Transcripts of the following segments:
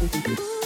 Ba-da-ba.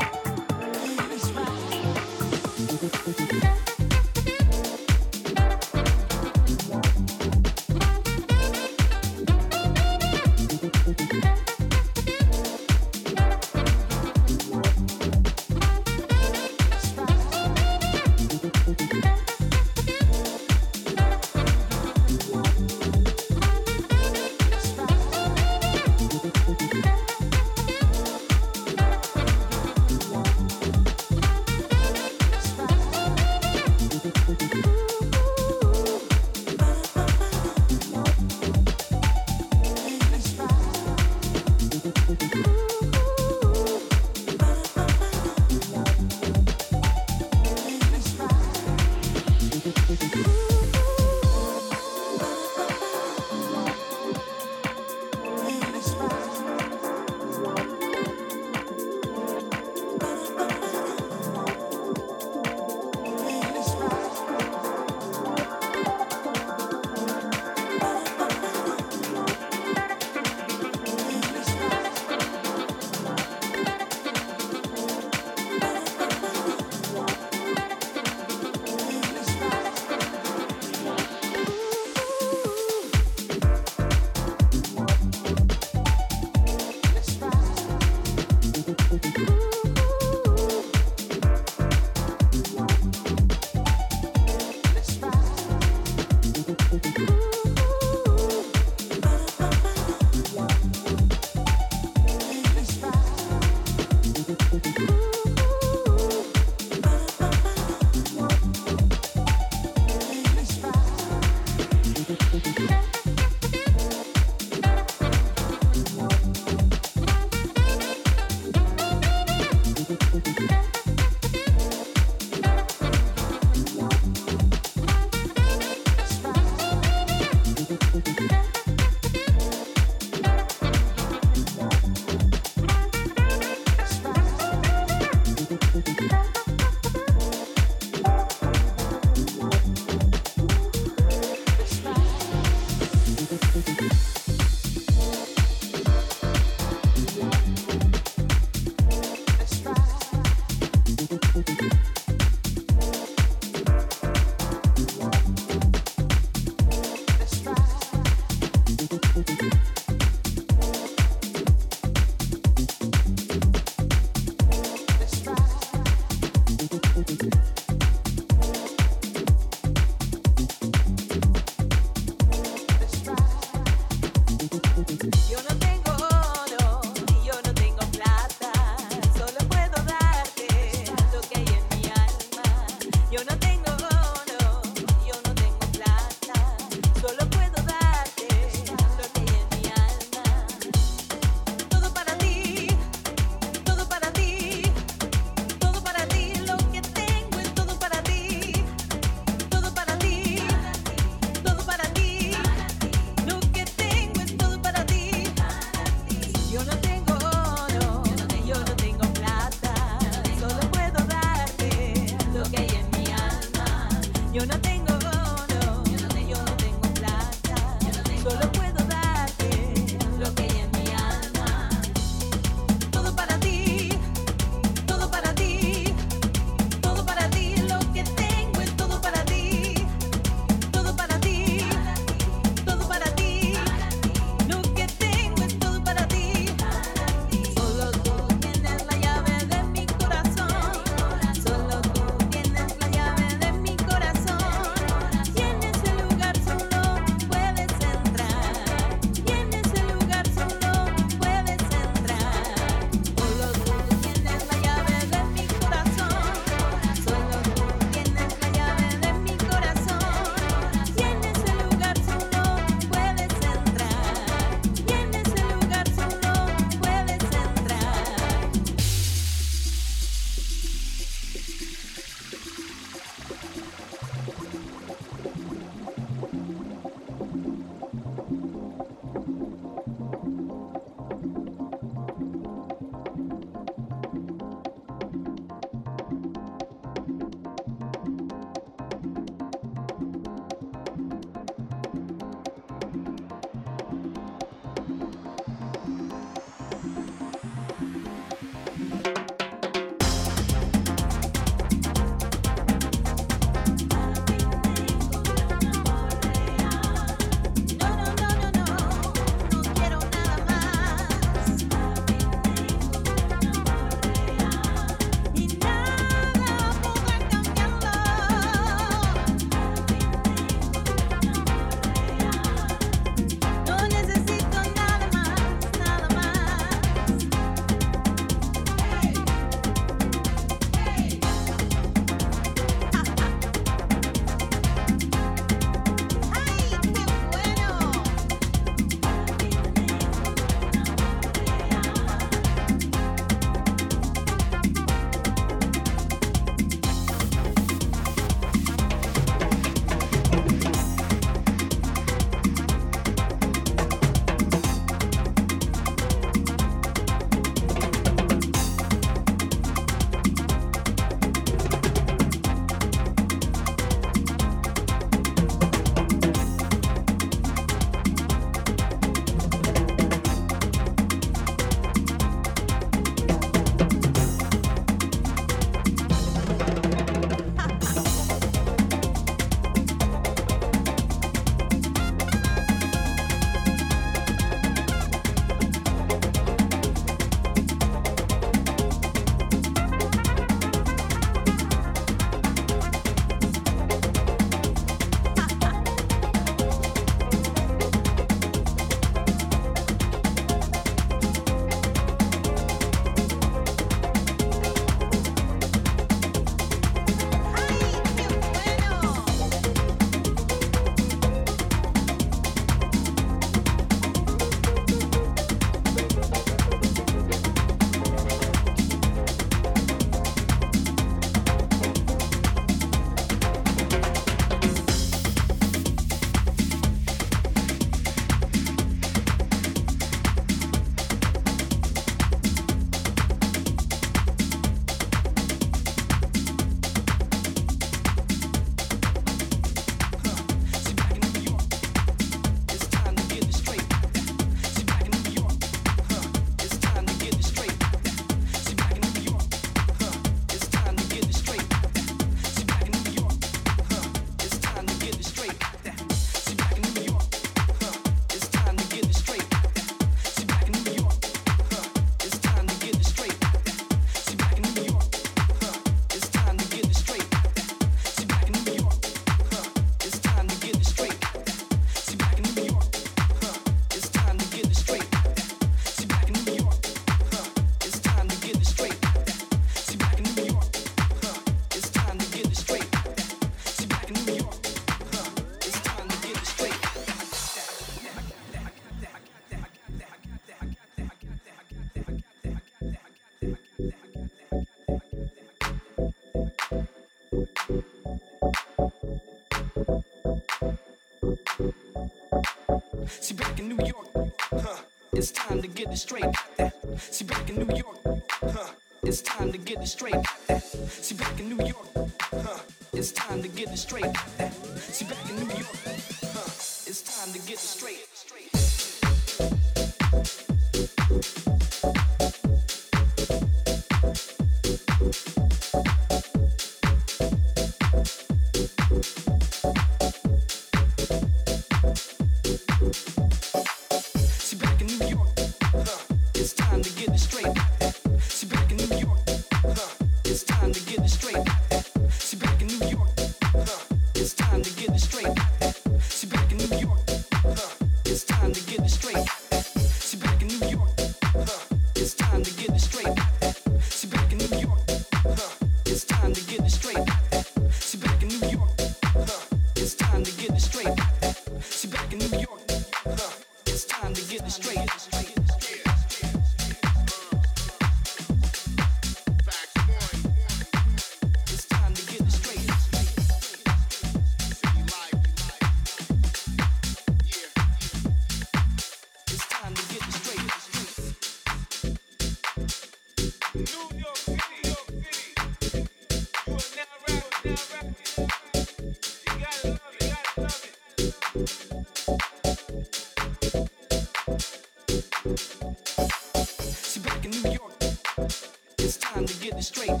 straight.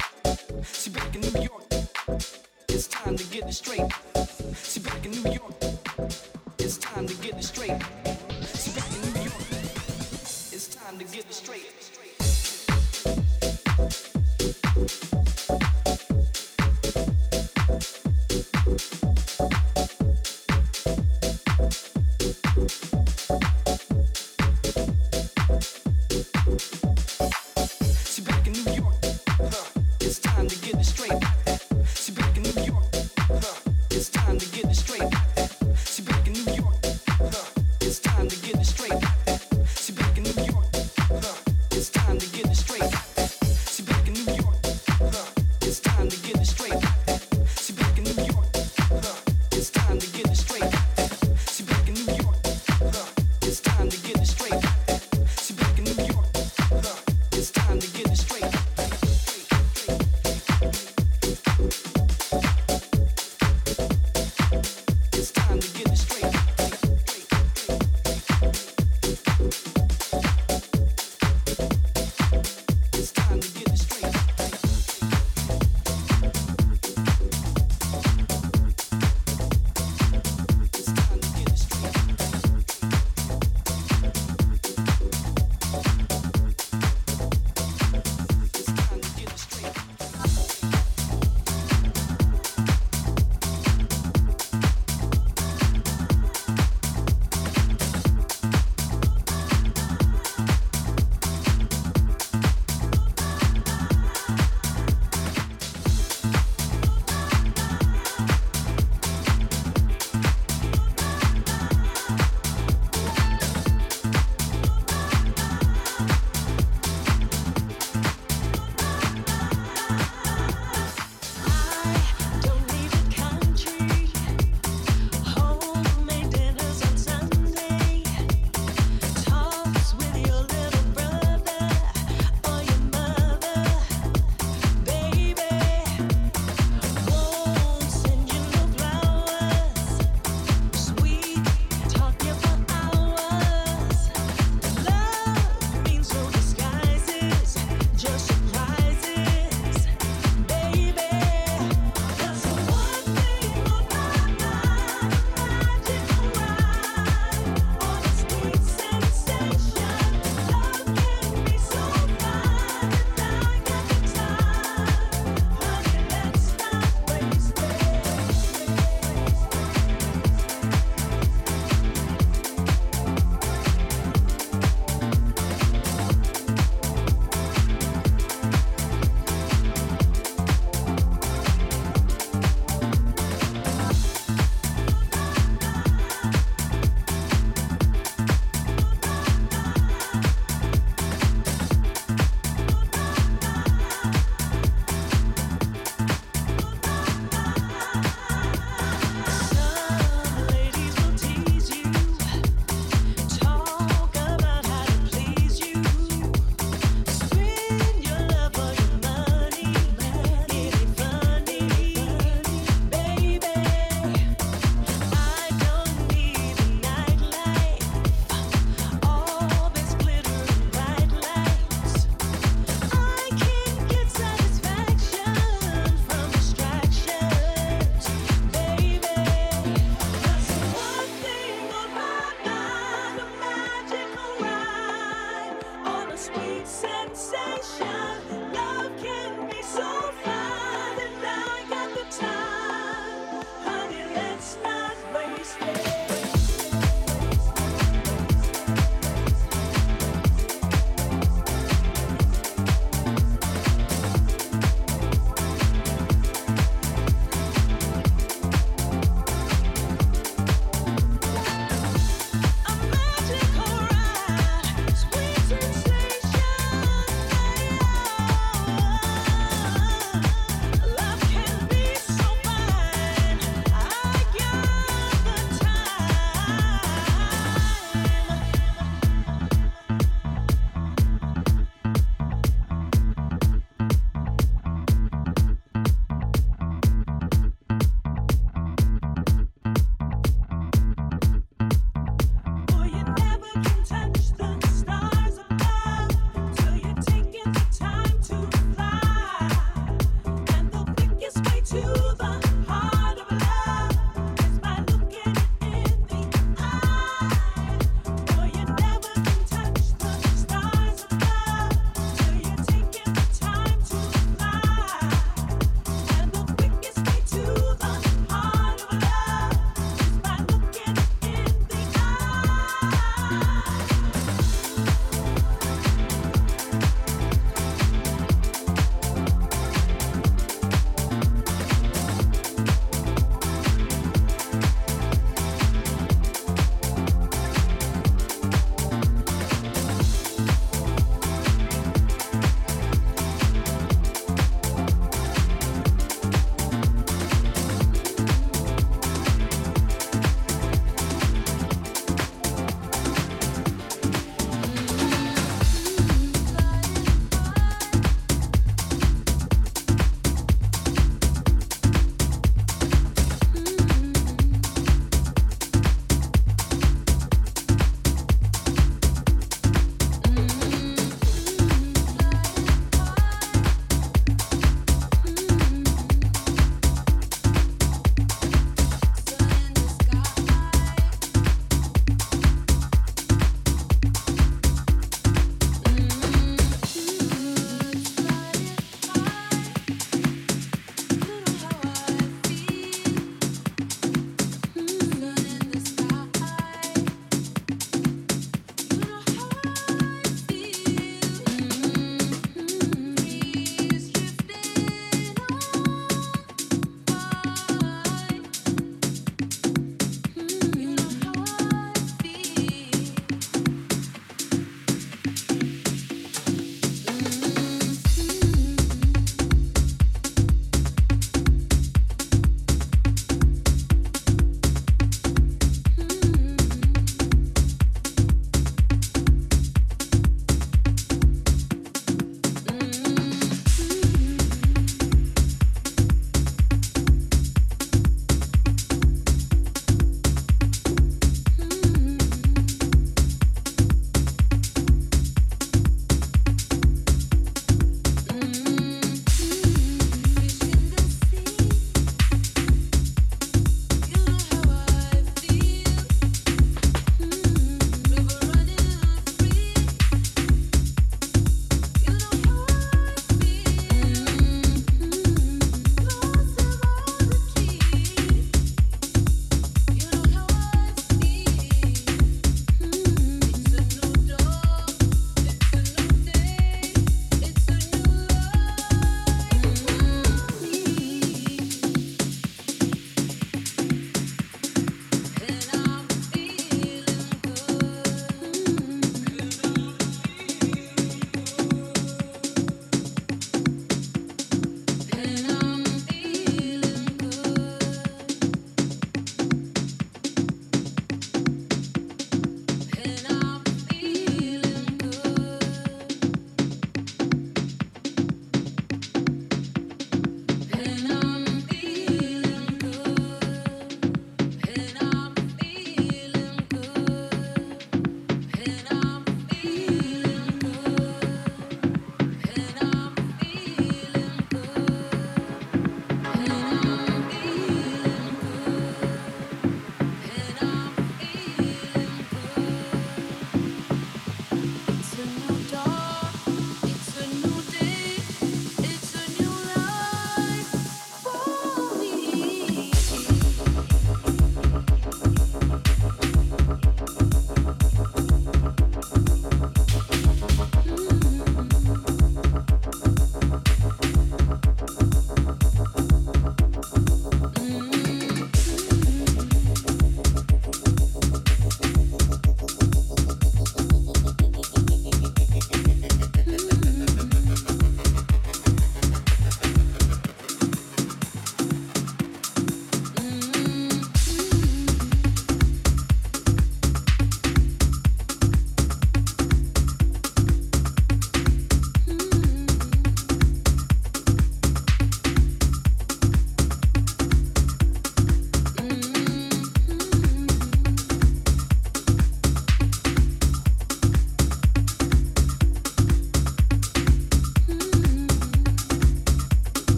See, back in New York, it's time to get it straight. to get it straight.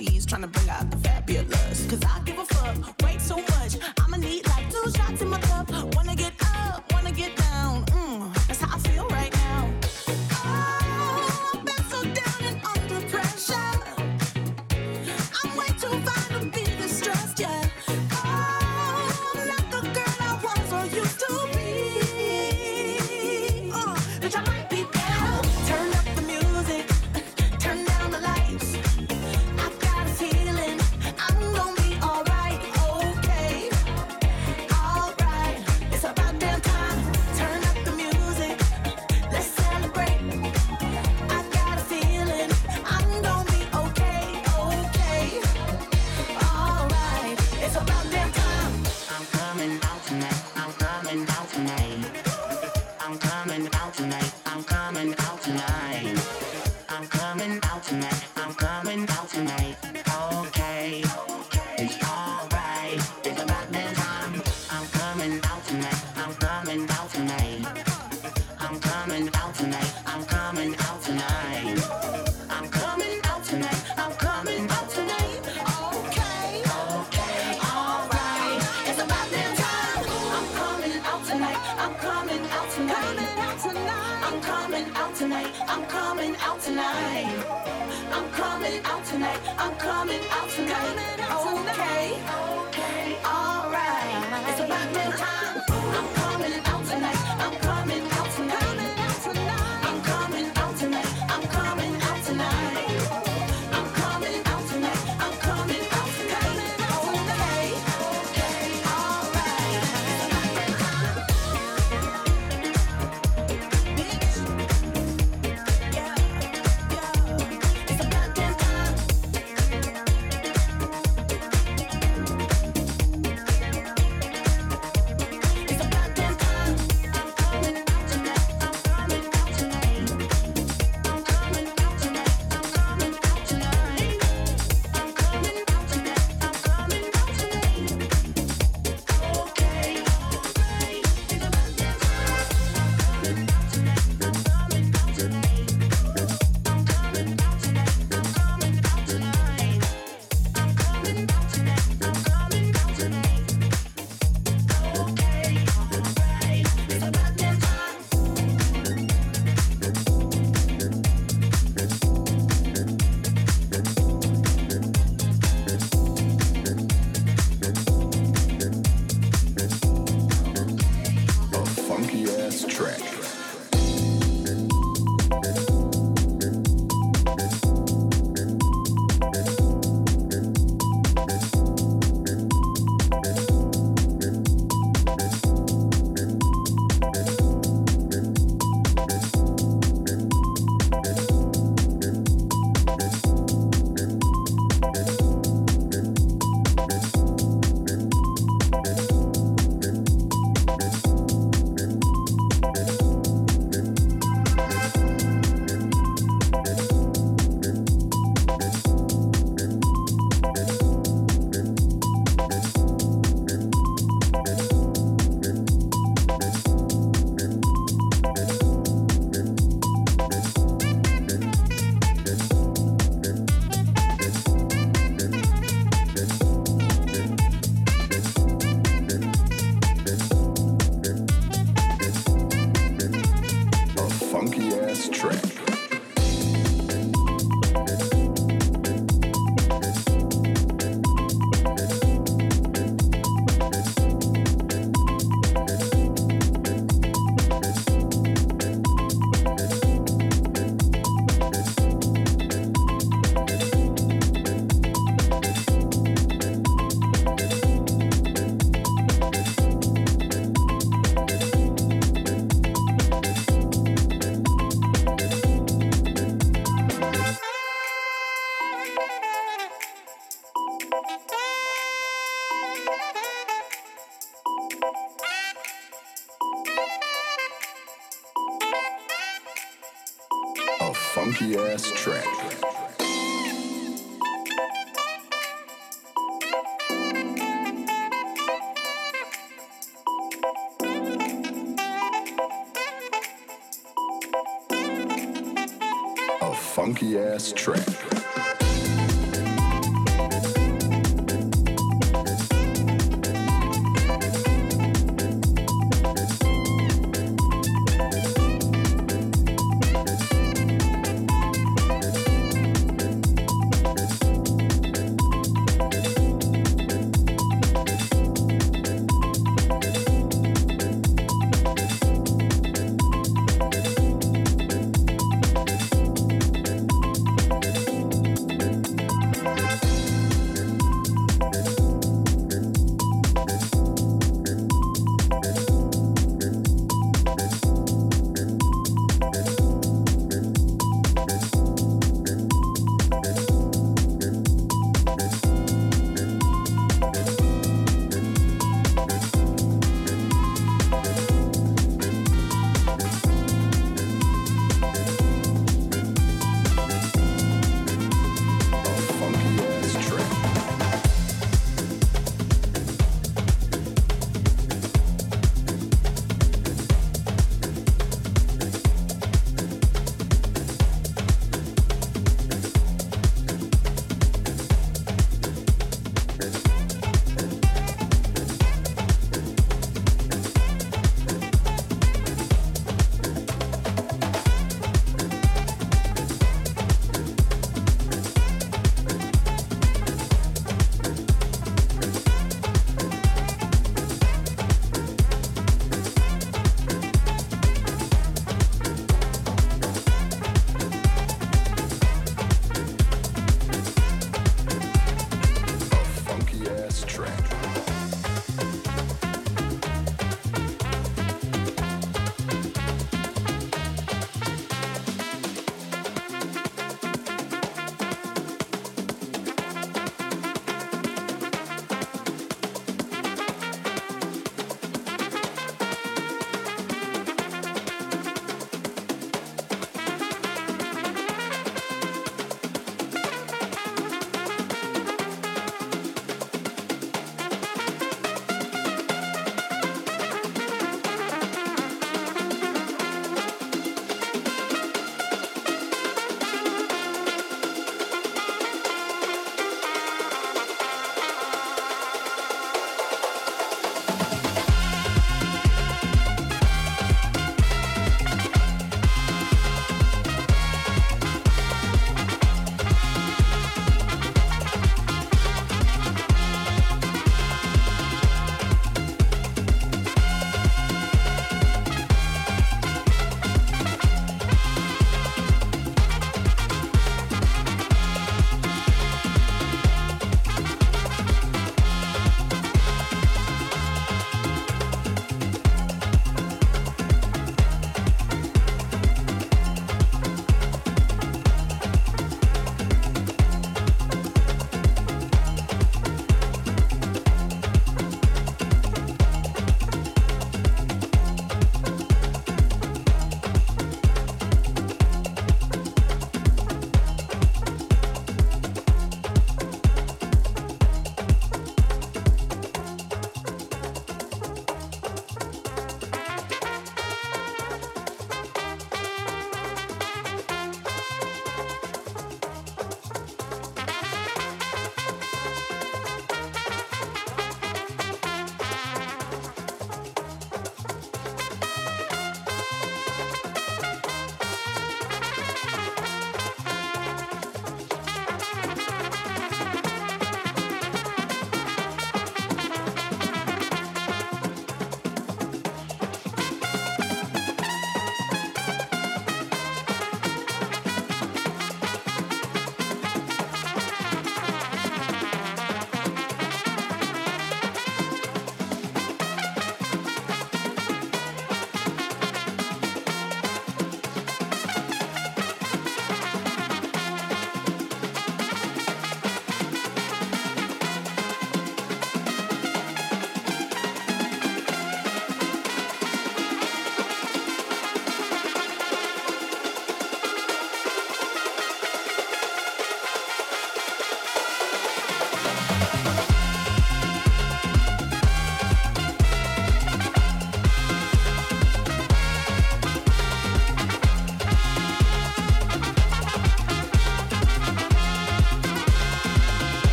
Balenciennes trying to bring out the funky ass track.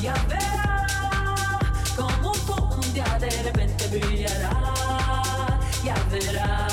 Ya verá como un día de repente brillará. Ya verá.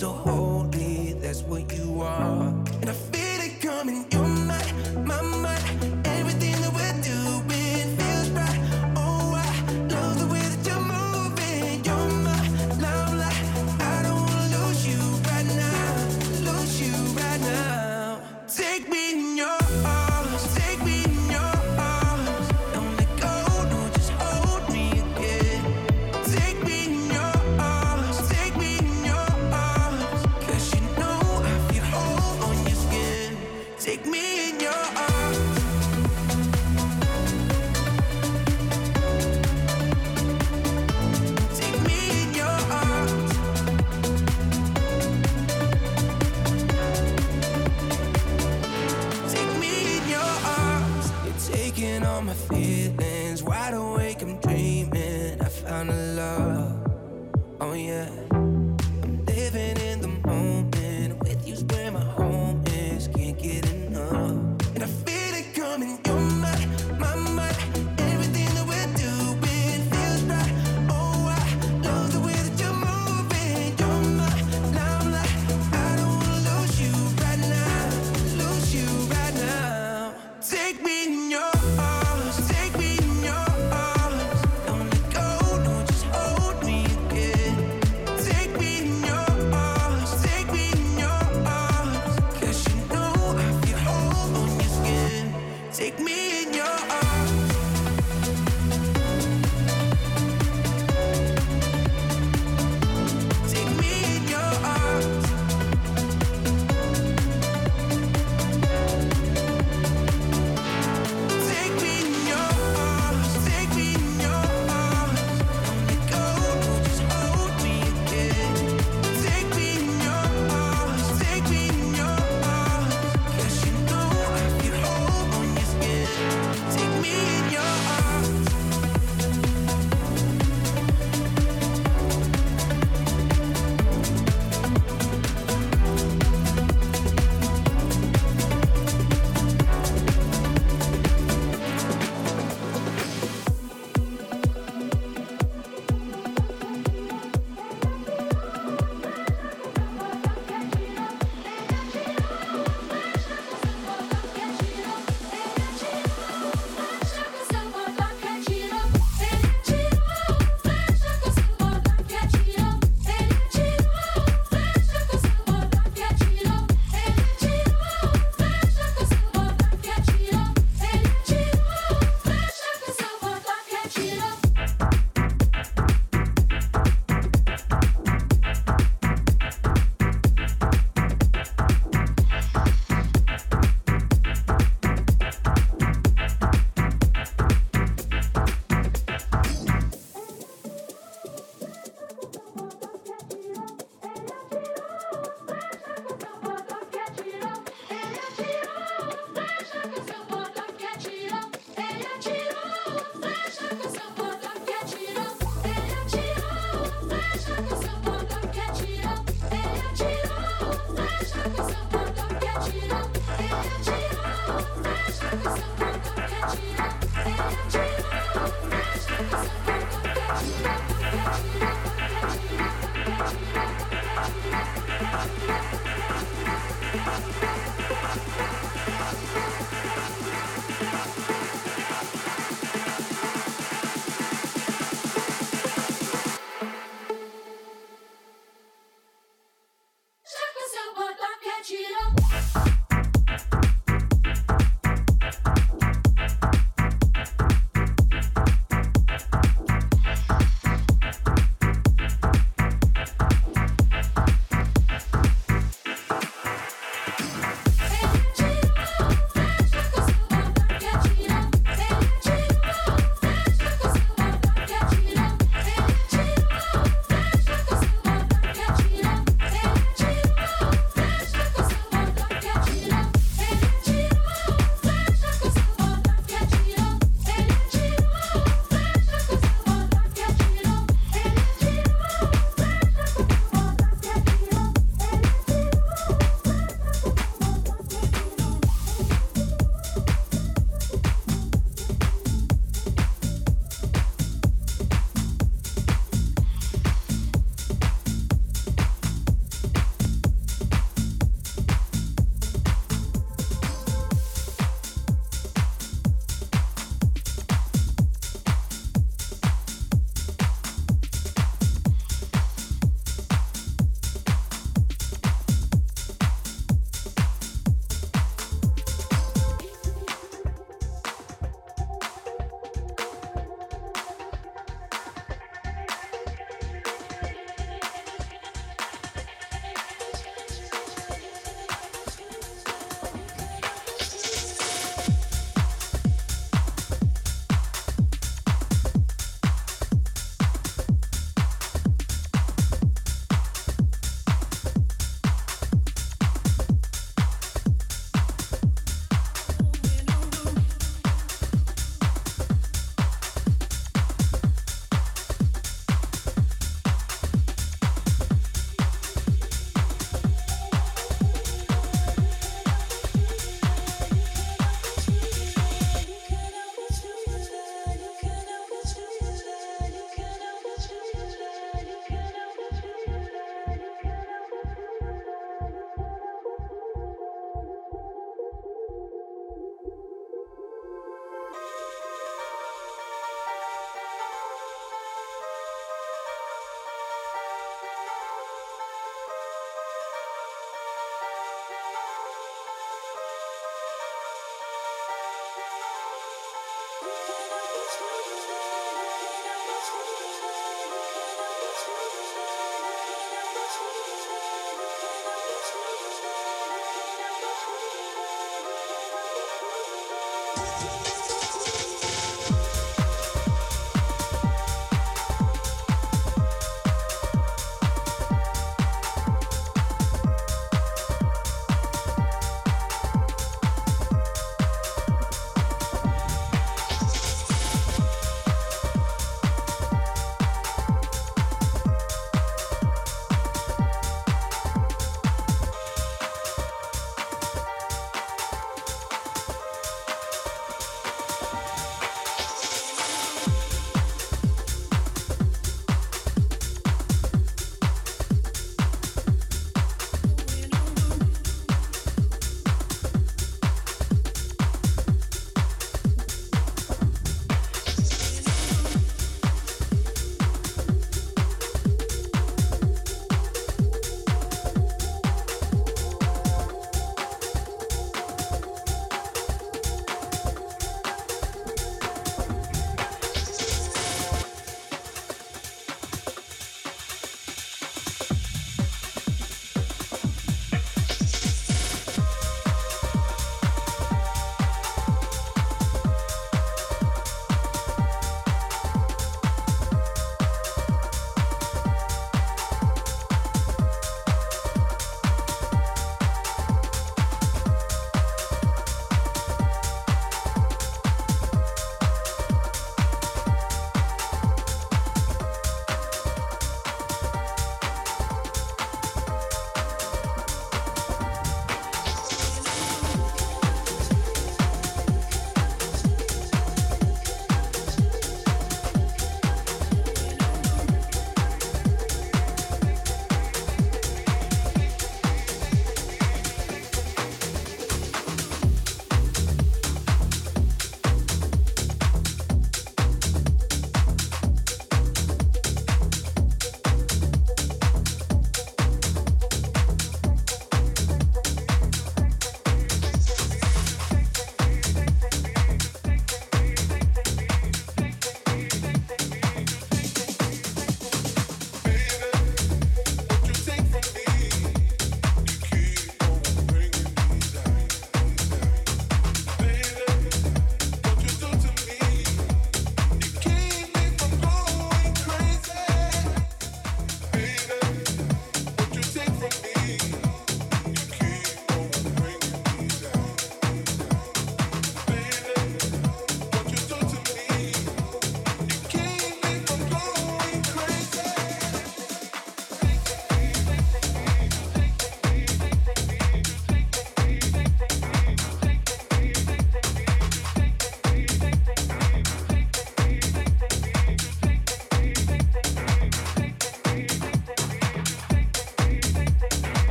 So holy.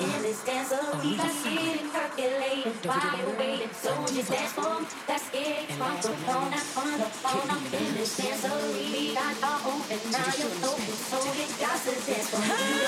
In this dancery. Let's get it percolating while you're waiting. So just dance for me. Get it from the phone, not from the phone. I'm in this dancery. Got all open, now you're open. So you got to dance for me.